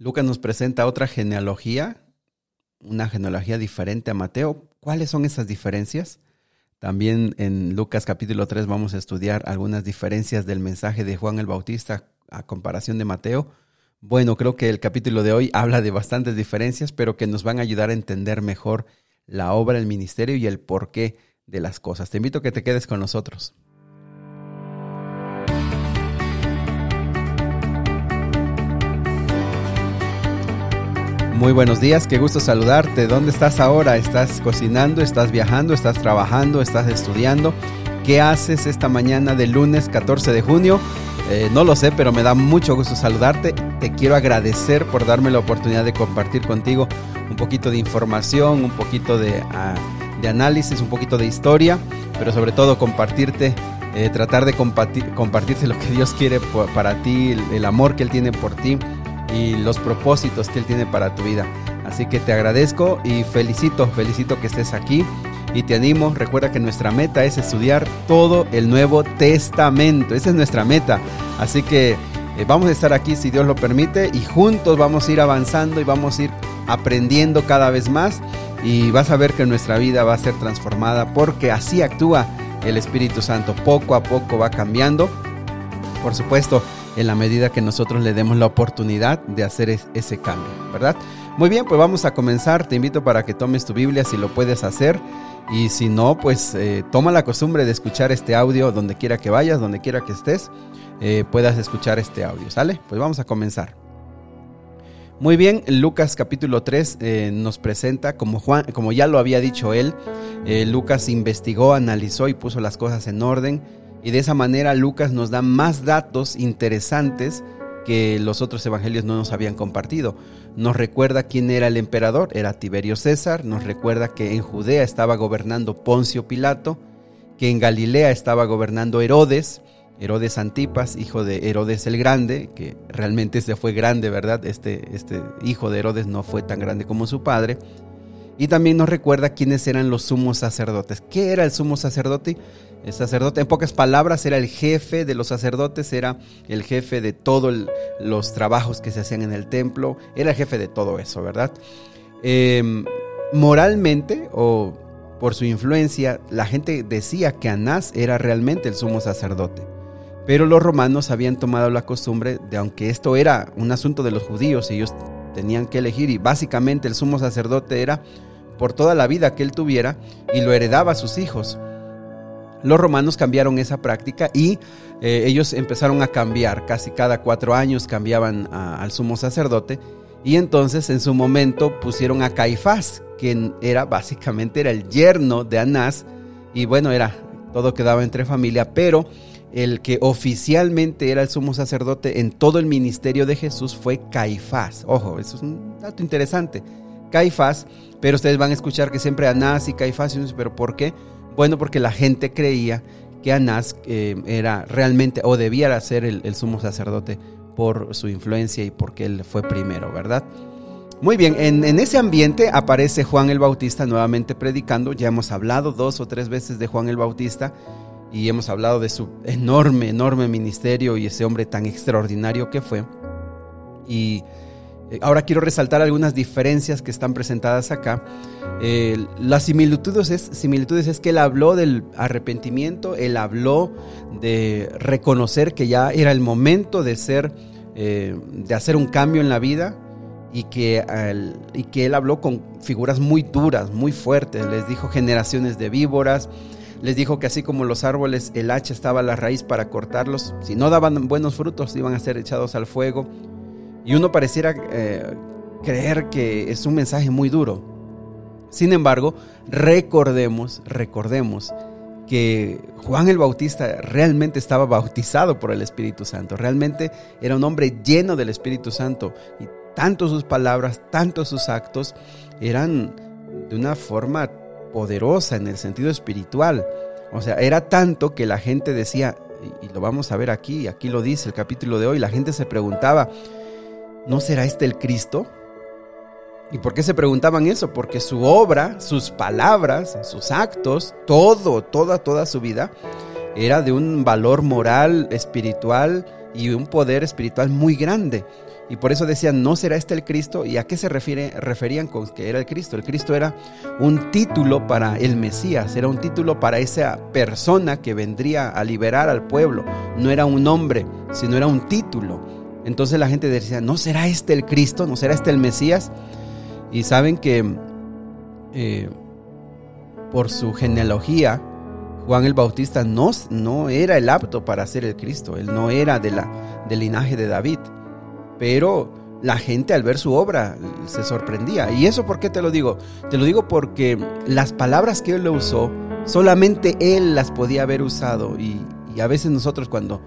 Lucas nos presenta otra genealogía, una genealogía diferente a Mateo. ¿Cuáles son esas diferencias? También en Lucas capítulo 3 vamos a estudiar algunas diferencias del mensaje de Juan el Bautista a comparación de Mateo. Bueno, creo que el capítulo de hoy habla de bastantes diferencias, pero que nos van a ayudar a entender mejor la obra, el ministerio y el porqué de las cosas. Te invito a que te quedes con nosotros. Muy buenos días, qué gusto saludarte. ¿Dónde estás ahora? ¿Estás cocinando? ¿Estás viajando? ¿Estás trabajando? ¿Estás estudiando? ¿Qué haces esta mañana del lunes 14 de junio? Eh, no lo sé, pero me da mucho gusto saludarte. Te quiero agradecer por darme la oportunidad de compartir contigo un poquito de información, un poquito de, ah, de análisis, un poquito de historia, pero sobre todo compartirte, eh, tratar de compartir, compartirte lo que Dios quiere para ti, el amor que Él tiene por ti y los propósitos que Él tiene para tu vida. Así que te agradezco y felicito, felicito que estés aquí y te animo. Recuerda que nuestra meta es estudiar todo el Nuevo Testamento. Esa es nuestra meta. Así que eh, vamos a estar aquí si Dios lo permite y juntos vamos a ir avanzando y vamos a ir aprendiendo cada vez más y vas a ver que nuestra vida va a ser transformada porque así actúa el Espíritu Santo. Poco a poco va cambiando. Por supuesto, en la medida que nosotros le demos la oportunidad de hacer ese cambio, ¿verdad? Muy bien, pues vamos a comenzar. Te invito para que tomes tu Biblia si lo puedes hacer. Y si no, pues eh, toma la costumbre de escuchar este audio donde quiera que vayas, donde quiera que estés, eh, puedas escuchar este audio, ¿sale? Pues vamos a comenzar. Muy bien, Lucas capítulo 3 eh, nos presenta, como, Juan, como ya lo había dicho él, Lucas investigó, analizó y puso las cosas en orden y de esa manera Lucas nos da más datos interesantes que los otros evangelios no nos habían compartido. Nos recuerda quién era el emperador, era Tiberio César, nos recuerda que en Judea estaba gobernando Poncio Pilato, que en Galilea estaba gobernando Herodes, Herodes Antipas, hijo de Herodes el Grande, que realmente este fue grande, ¿verdad? Este, este hijo de Herodes no fue tan grande como su padre. Y también nos recuerda quiénes eran los sumos sacerdotes. ¿Qué era el sumo sacerdote? El sacerdote, en pocas palabras, era el jefe de los sacerdotes, era el jefe de todos los trabajos que se hacían en el templo, era el jefe de todo eso, ¿verdad? Em, moralmente o por su influencia, la gente decía que Anás era realmente el sumo sacerdote. Pero los romanos habían tomado la costumbre de, aunque esto era un asunto de los judíos, ellos tenían que elegir y básicamente el sumo sacerdote era por toda la vida que él tuviera y lo heredaba a sus hijos. Los romanos cambiaron esa práctica y eh, ellos empezaron a cambiar, casi cada cuatro años cambiaban al sumo sacerdote y entonces en su momento pusieron a Caifás, quien era básicamente era el yerno de Anás y bueno, era todo quedaba entre familia, pero el que oficialmente era el sumo sacerdote en todo el ministerio de Jesús fue Caifás. Ojo, eso es un dato interesante. Caifás, pero ustedes van a escuchar que siempre Anás y Caifás, pero ¿por qué? Bueno, porque la gente creía que Anás eh, era realmente o debía ser el, sumo sacerdote por su influencia y porque él fue primero, ¿verdad? Muy bien, en, ese ambiente aparece Juan el Bautista nuevamente predicando. Ya hemos hablado dos o tres veces de Juan el Bautista y hemos hablado de su enorme, enorme ministerio y ese hombre tan extraordinario que fue. Y ahora quiero resaltar algunas diferencias que están presentadas acá. Eh, las similitudes es, similitudes es que él habló del arrepentimiento, él habló de reconocer que ya era el momento de ser, eh, de hacer un cambio en la vida y que, y que él habló con figuras muy duras, muy fuertes. Les dijo generaciones de víboras, les dijo que así como los árboles, el hacha estaba a la raíz para cortarlos. Si no daban buenos frutos, iban a ser echados al fuego. Y uno pareciera eh, creer que es un mensaje muy duro. Sin embargo, recordemos, recordemos que Juan el Bautista realmente estaba bautizado por el Espíritu Santo. Realmente era un hombre lleno del Espíritu Santo. Y tanto sus palabras, tanto sus actos eran de una forma poderosa en el sentido espiritual. O sea, era tanto que la gente decía, y lo vamos a ver aquí, aquí lo dice el capítulo de hoy, la gente se preguntaba, ¿no será este el Cristo? ¿Y por qué se preguntaban eso? Porque su obra, sus palabras, sus actos, todo, toda, toda su vida, era de un valor moral, espiritual y un poder espiritual muy grande. Y por eso decían, ¿no será este el Cristo? ¿Y a qué se refiere, referían con que era el Cristo? El Cristo era un título para el Mesías, era un título para esa persona que vendría a liberar al pueblo. No era un nombre, sino era un título. Entonces la gente decía, ¿no será este el Cristo? ¿No será este el Mesías? Y saben que eh, por su genealogía, Juan el Bautista no, no era el apto para ser el Cristo, él no era de la, del linaje de David pero la gente al ver su obra se sorprendía. ¿Y eso por qué te lo digo? Te lo digo porque las palabras que él usó, solamente él las podía haber usado. Y, a veces nosotros cuando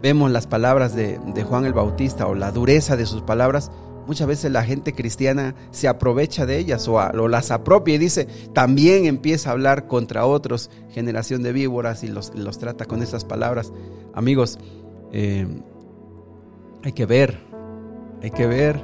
vemos las palabras de, Juan el Bautista o la dureza de sus palabras, muchas veces la gente cristiana se aprovecha de ellas o, las apropia y dice, también empieza a hablar contra otros, generación de víboras, y los, trata con esas palabras. Amigos, eh, hay que ver hay que ver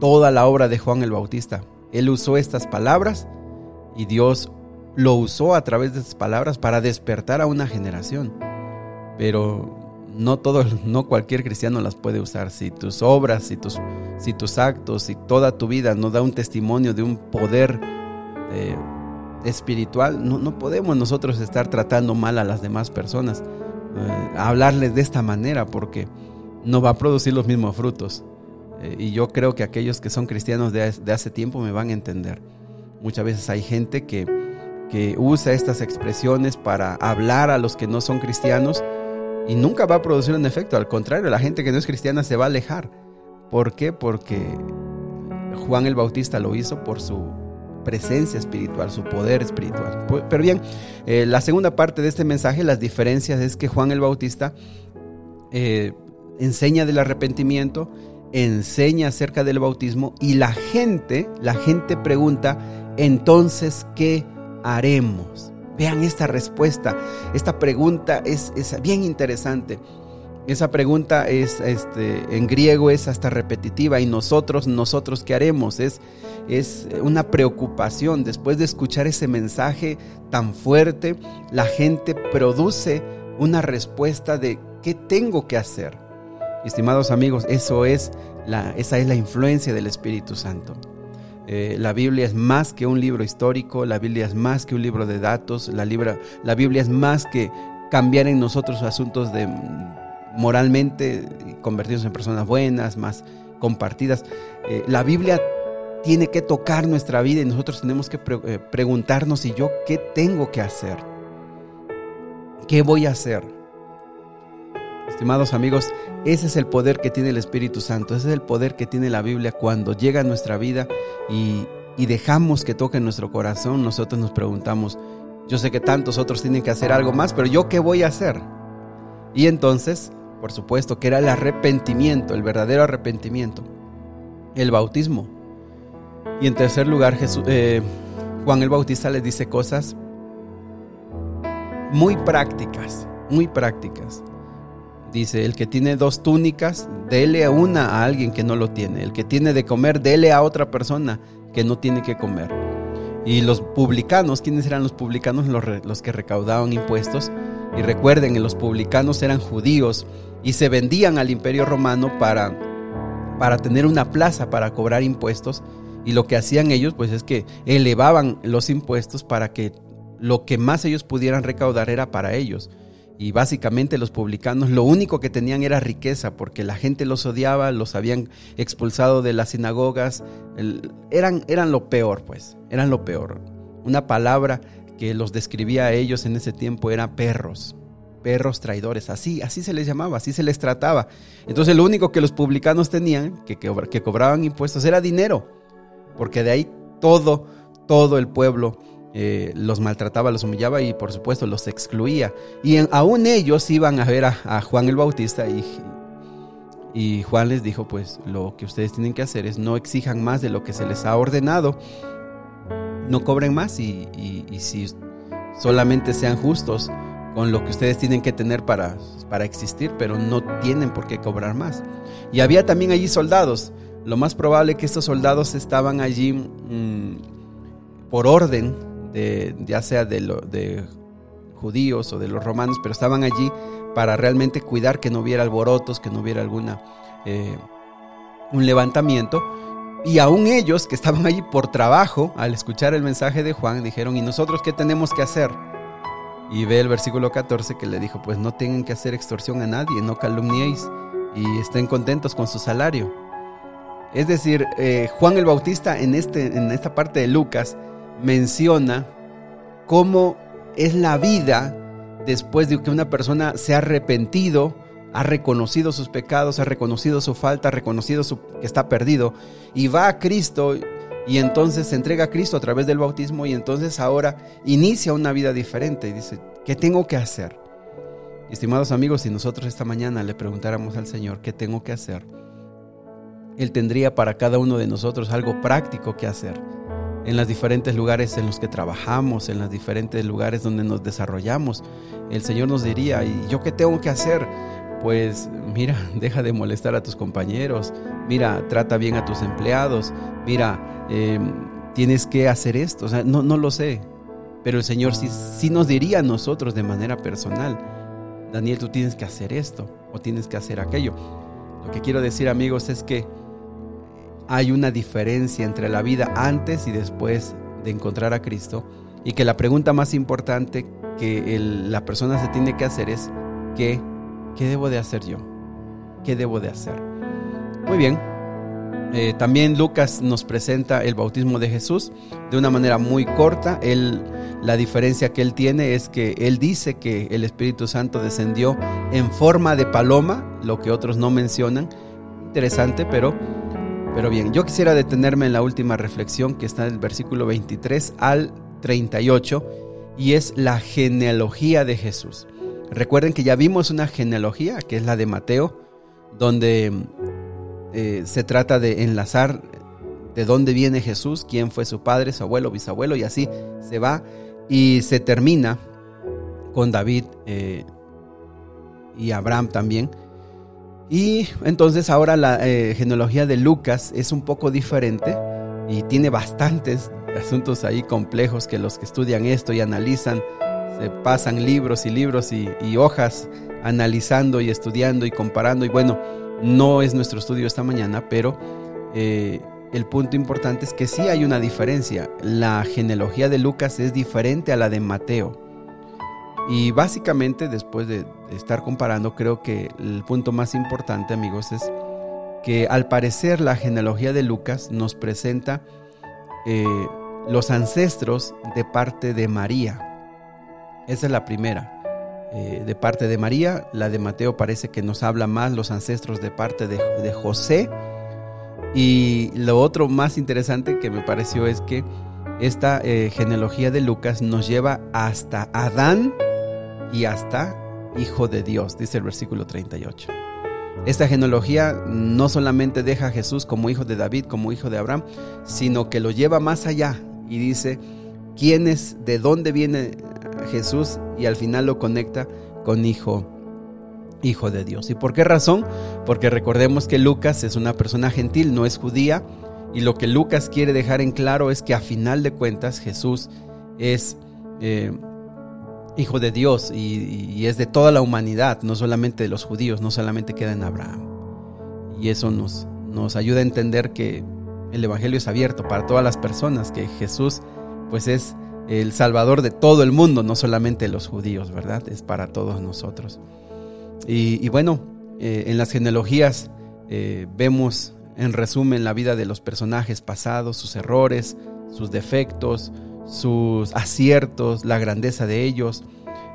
toda la obra de Juan el Bautista. Él usó estas palabras y Dios lo usó a través de estas palabras para despertar a una generación. Pero no todo, no cualquier cristiano las puede usar. Si tus obras, si tus, si tus actos, si toda tu vida no da un testimonio de un poder eh, espiritual, no, podemos nosotros estar tratando mal a las demás personas, eh, hablarles de esta manera, porque no va a producir los mismos frutos. Eh, y yo creo que aquellos que son cristianos de, hace tiempo me van a entender. Muchas veces hay gente que, que usa estas expresiones para hablar a los que no son cristianos y nunca va a producir un efecto. Al contrario, la gente que no es cristiana se va a alejar. ¿Por qué? Porque Juan el Bautista lo hizo por su presencia espiritual, su poder espiritual. Pero bien, eh, la segunda parte de este mensaje, las diferencias es que Juan el Bautista eh, enseña del arrepentimiento, enseña acerca del bautismo y la gente, la gente pregunta, entonces, ¿qué haremos? Vean esta respuesta, esta pregunta es, bien interesante. Esa pregunta es, este, en griego es hasta repetitiva y nosotros, nosotros qué haremos? Es, es una preocupación. Después de escuchar ese mensaje tan fuerte, la gente produce una respuesta de qué tengo que hacer. Estimados amigos, eso es la, esa es la influencia del Espíritu Santo. Eh, la Biblia es más que un libro histórico, la Biblia es más que un libro de datos, la, Biblia es más que cambiar en nosotros asuntos de moralmente convertirnos en personas buenas, más compartidas. Eh, la Biblia tiene que tocar nuestra vida y nosotros tenemos que eh, preguntarnos, ¿y yo qué tengo que hacer? ¿Qué voy a hacer? Estimados amigos, ese es el poder que tiene el Espíritu Santo, ese es el poder que tiene la Biblia cuando llega a nuestra vida y, dejamos que toque nuestro corazón, nosotros nos preguntamos, yo sé que tantos otros tienen que hacer algo más, pero yo qué voy a hacer? Y entonces, por supuesto, que era el arrepentimiento, el verdadero arrepentimiento, el bautismo. Y en tercer lugar, Jesús, eh, Juan el Bautista les dice cosas muy prácticas, muy prácticas. Dice, el que tiene dos túnicas, dele una a alguien que no lo tiene. El que tiene de comer, dele a otra persona que no tiene que comer. Y los publicanos, ¿quiénes eran los publicanos? Los, que recaudaban impuestos. Y recuerden, los publicanos eran judíos y se vendían al imperio romano para, para tener una plaza para cobrar impuestos. Y lo que hacían ellos, pues es que elevaban los impuestos para que lo que más ellos pudieran recaudar era para ellos y básicamente los publicanos lo único que tenían era riqueza porque la gente los odiaba, los habían expulsado de las sinagogas, eran, eran lo peor pues, eran lo peor. Una palabra que los describía a ellos en ese tiempo era perros, perros traidores, así, así se les llamaba, así se les trataba. Entonces lo único que los publicanos tenían, que, que cobraban impuestos, era dinero, porque de ahí todo, todo el pueblo eh, los maltrataba, los humillaba y por supuesto los excluía. Y aún ellos iban a ver a, Juan el Bautista y, Juan les dijo, pues lo que ustedes tienen que hacer es no exijan más de lo que se les ha ordenado, no cobren más y, si solamente sean justos con lo que ustedes tienen que tener para, para existir, pero no tienen por qué cobrar más. Y había también allí soldados. Lo más probable que estos soldados estaban allí mm, por orden ya sea de, de judíos o de los romanos, pero estaban allí para realmente cuidar que no hubiera alborotos, que no hubiera alguna, eh, un levantamiento. Y aún ellos que estaban allí por trabajo, al escuchar el mensaje de Juan, dijeron, ¿y nosotros qué tenemos que hacer? Y ve el versículo 14 que le dijo, pues no tienen que hacer extorsión a nadie, no calumniéis y estén contentos con su salario. Es decir, eh, Juan el Bautista en, este, en esta parte de Lucas menciona cómo es la vida después de que una persona se ha arrepentido, ha reconocido sus pecados, ha reconocido su falta, ha reconocido que está perdido y va a Cristo y entonces se entrega a Cristo a través del bautismo y entonces ahora inicia una vida diferente y dice, ¿qué tengo que hacer? Estimados amigos, si nosotros esta mañana le preguntáramos al Señor, ¿qué tengo que hacer? Él tendría para cada uno de nosotros algo práctico que hacer en los diferentes lugares en los que trabajamos, en los diferentes lugares donde nos desarrollamos. El Señor nos diría, ¿y yo qué tengo que hacer? Pues mira, deja de molestar a tus compañeros, mira, trata bien a tus empleados, mira, em, tienes que hacer esto. O sea, no, no lo sé, pero el Señor sí, sí nos diría a nosotros de manera personal, Daniel, tú tienes que hacer esto o tienes que hacer aquello. Lo que quiero decir amigos es que hay una diferencia entre la vida antes y después de encontrar a Cristo y que la pregunta más importante que la persona se tiene que hacer es ¿qué, ¿qué debo de hacer yo? ¿Qué debo de hacer? Muy bien, eh, también Lucas nos presenta el bautismo de Jesús de una manera muy corta. Él, la diferencia que él tiene es que él dice que el Espíritu Santo descendió en forma de paloma, lo que otros no mencionan. Interesante, pero pero bien, yo quisiera detenerme en la última reflexión que está en el versículo 23 al 38 y es la genealogía de Jesús. Recuerden que ya vimos una genealogía, que es la de Mateo, donde eh, se trata de enlazar de dónde viene Jesús, quién fue su padre, su abuelo, bisabuelo, y así se va y se termina con David eh, y Abraham también. Y entonces ahora la eh, genealogía de Lucas es un poco diferente y tiene bastantes asuntos ahí complejos que los que estudian esto y analizan, se pasan libros y libros y, hojas analizando y estudiando y comparando. Y bueno, no es nuestro estudio esta mañana, pero eh, el punto importante es que sí hay una diferencia. La genealogía de Lucas es diferente a la de Mateo. Y básicamente después de estar comparando, creo que el punto más importante, amigos, es que al parecer la genealogía de Lucas nos presenta eh, los ancestros de parte de María. Esa es la primera. Eh, de parte de María, la de Mateo parece que nos habla más los ancestros de parte de, José. Y lo otro más interesante que me pareció es que esta eh, genealogía de Lucas nos lleva hasta Adán y hasta Hijo de Dios, dice el versículo 38. Esta genealogía no solamente deja a Jesús como hijo de David, como hijo de Abraham, sino que lo lleva más allá y dice quién es, de dónde viene Jesús y al final lo conecta con hijo hijo de Dios. ¿Y por qué razón? Porque recordemos que Lucas es una persona gentil, no es judía, y lo que Lucas quiere dejar en claro es que a final de cuentas Jesús es eh, hijo de Dios y, es de toda la humanidad, no solamente de los judíos, no solamente queda en Abraham. Y eso nos, nos ayuda a entender que el Evangelio es abierto para todas las personas, que Jesús pues es el Salvador de todo el mundo, no solamente de los judíos, ¿verdad? Es para todos nosotros. Y, bueno, eh, en las genealogías eh, vemos en resumen la vida de los personajes pasados, sus errores, sus defectos, sus aciertos, la grandeza de ellos.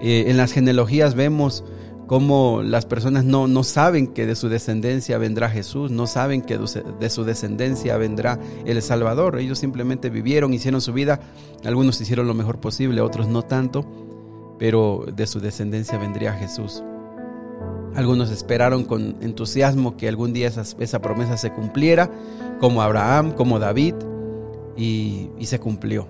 Eh, en las genealogías vemos cómo las personas no, no, saben que de su descendencia vendrá Jesús, no saben que de su descendencia vendrá el Salvador. Ellos simplemente vivieron, hicieron su vida, algunos hicieron lo mejor posible, otros no tanto, pero de su descendencia vendría Jesús. Algunos esperaron con entusiasmo que algún día esa, promesa se cumpliera, como Abraham, como David, y se cumplió.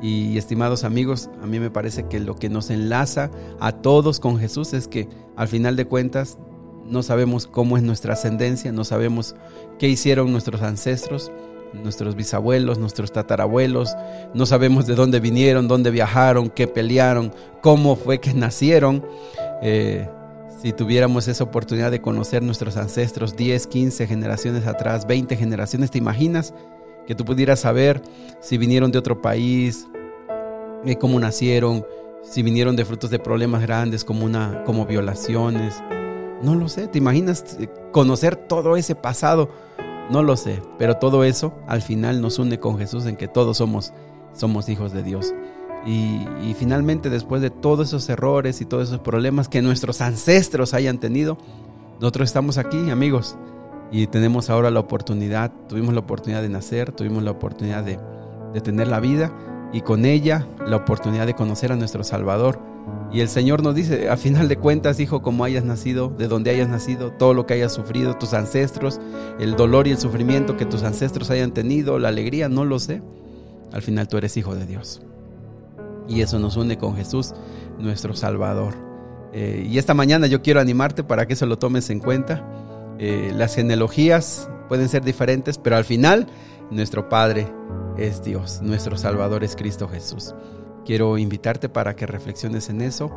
Y estimados amigos, a mí me parece que lo que nos enlaza a todos con Jesús es que al final de cuentas no sabemos cómo es nuestra ascendencia, no sabemos qué hicieron nuestros ancestros, nuestros bisabuelos, nuestros tatarabuelos, no sabemos de dónde vinieron, dónde viajaron, qué pelearon, cómo fue que nacieron. Eh, si tuviéramos esa oportunidad de conocer nuestros ancestros 10, 15 generaciones atrás, 20 generaciones, ¿te imaginas que tú pudieras saber si vinieron de otro país, eh, cómo nacieron, si vinieron de frutos de problemas grandes como, una, como violaciones? No lo sé, ¿te imaginas eh, conocer todo ese pasado? No lo sé, pero todo eso al final nos une con Jesús en que todos somos, somos hijos de Dios. Y, finalmente, después de todos esos errores y todos esos problemas que nuestros ancestros hayan tenido, nosotros estamos aquí, amigos, y tenemos ahora la oportunidad, tuvimos la oportunidad de nacer, tuvimos la oportunidad de, tener la vida y con ella la oportunidad de conocer a nuestro Salvador. Y el Señor nos dice, a final de cuentas, hijo, como hayas nacido, de donde hayas nacido, todo lo que hayas sufrido, tus ancestros, el dolor y el sufrimiento que tus ancestros hayan tenido, la alegría, no lo sé. Al final tú eres hijo de Dios. Y eso nos une con Jesús, nuestro Salvador. Eh, y esta mañana yo quiero animarte para que eso lo tomes en cuenta. Eh, las genealogías pueden ser diferentes, pero al final nuestro Padre es Dios, nuestro Salvador es Cristo Jesús. Quiero invitarte para que reflexiones en eso.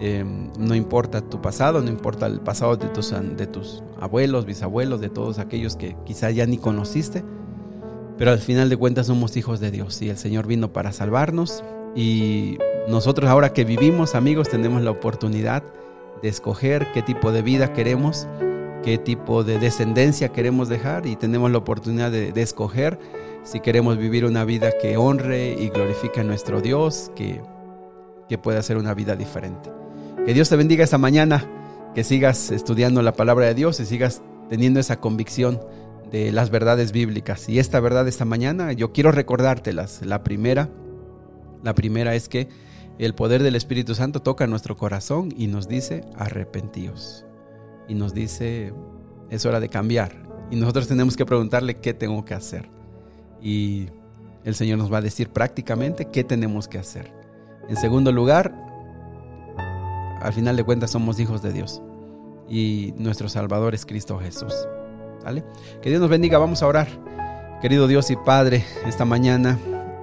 Em, no importa tu pasado, no importa el pasado de tus, de tus abuelos, bisabuelos, de todos aquellos que quizá ya ni conociste, pero al final de cuentas somos hijos de Dios y el Señor vino para salvarnos y nosotros ahora que vivimos, amigos, tenemos la oportunidad de escoger qué tipo de vida queremos, qué tipo de descendencia queremos dejar y tenemos la oportunidad de, escoger si queremos vivir una vida que honre y glorifique a nuestro Dios, que, que pueda ser una vida diferente. Que Dios te bendiga esta mañana, que sigas estudiando la palabra de Dios y sigas teniendo esa convicción de las verdades bíblicas. Y esta verdad esta mañana yo quiero recordártelas. La primera la primera es que el poder del Espíritu Santo toca nuestro corazón y nos dice arrepentíos. Y nos dice es hora de cambiar. Y nosotros tenemos que preguntarle qué tengo que hacer. Y el Señor nos va a decir prácticamente qué tenemos que hacer. En segundo lugar, al final de cuentas somos hijos de Dios. Y nuestro Salvador es Cristo Jesús. ¿Vale? Que Dios nos bendiga. Vamos a orar. Querido Dios y Padre, esta mañana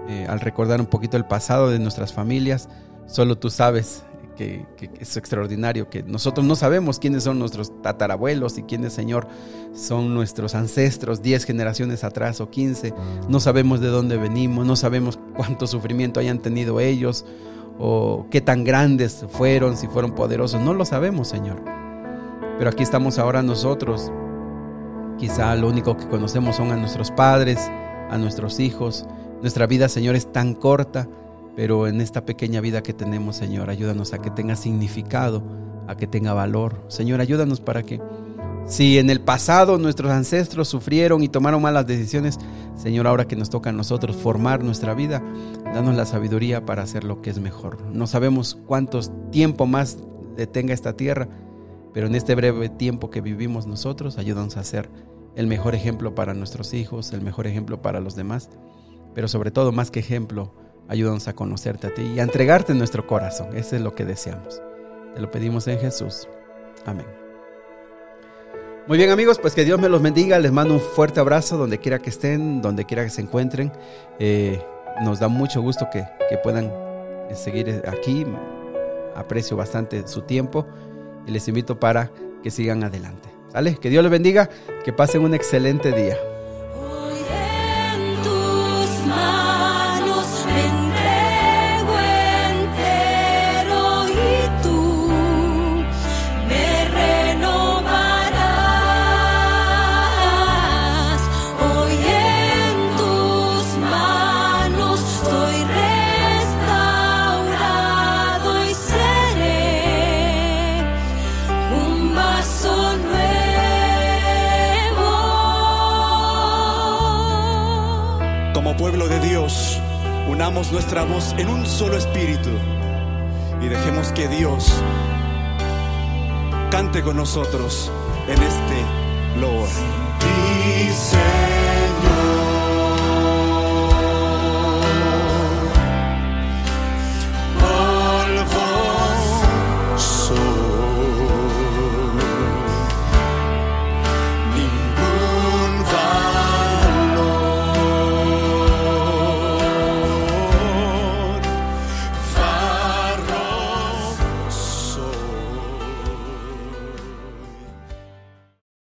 eh, al recordar un poquito el pasado de nuestras familias, solo tú sabes que, es extraordinario, que nosotros no sabemos quiénes son nuestros tatarabuelos y quiénes, Señor, son nuestros ancestros 10 generaciones atrás o 15. No sabemos de dónde venimos, no sabemos cuánto sufrimiento hayan tenido ellos o qué tan grandes fueron, si fueron poderosos. No lo sabemos, Señor. Pero aquí estamos ahora nosotros. Quizá lo único que conocemos son a nuestros padres, a nuestros hijos, nuestra vida, Señor, es tan corta, pero en esta pequeña vida que tenemos, Señor, ayúdanos a que tenga significado, a que tenga valor. Señor, ayúdanos para que si en el pasado nuestros ancestros sufrieron y tomaron malas decisiones, Señor, ahora que nos toca a nosotros formar nuestra vida, danos la sabiduría para hacer lo que es mejor. No sabemos cuántos tiempo más le tenga esta tierra, pero en este breve tiempo que vivimos nosotros, ayúdanos a ser el mejor ejemplo para nuestros hijos, el mejor ejemplo para los demás pero sobre todo más que ejemplo, ayúdanos a conocerte a ti y a entregarte nuestro corazón. Eso es lo que deseamos. Te lo pedimos en Jesús. Amén. Muy bien amigos, pues que Dios me los bendiga. Les mando un fuerte abrazo donde quiera que estén, donde quiera que se encuentren. Eh, nos da mucho gusto que, que puedan eh, seguir aquí. Aprecio bastante su tiempo y les invito para que sigan adelante. ¿Sale? Que Dios les bendiga, que pasen un excelente día. nuestra voz en un solo espíritu y dejemos que Dios cante con nosotros en este lobo.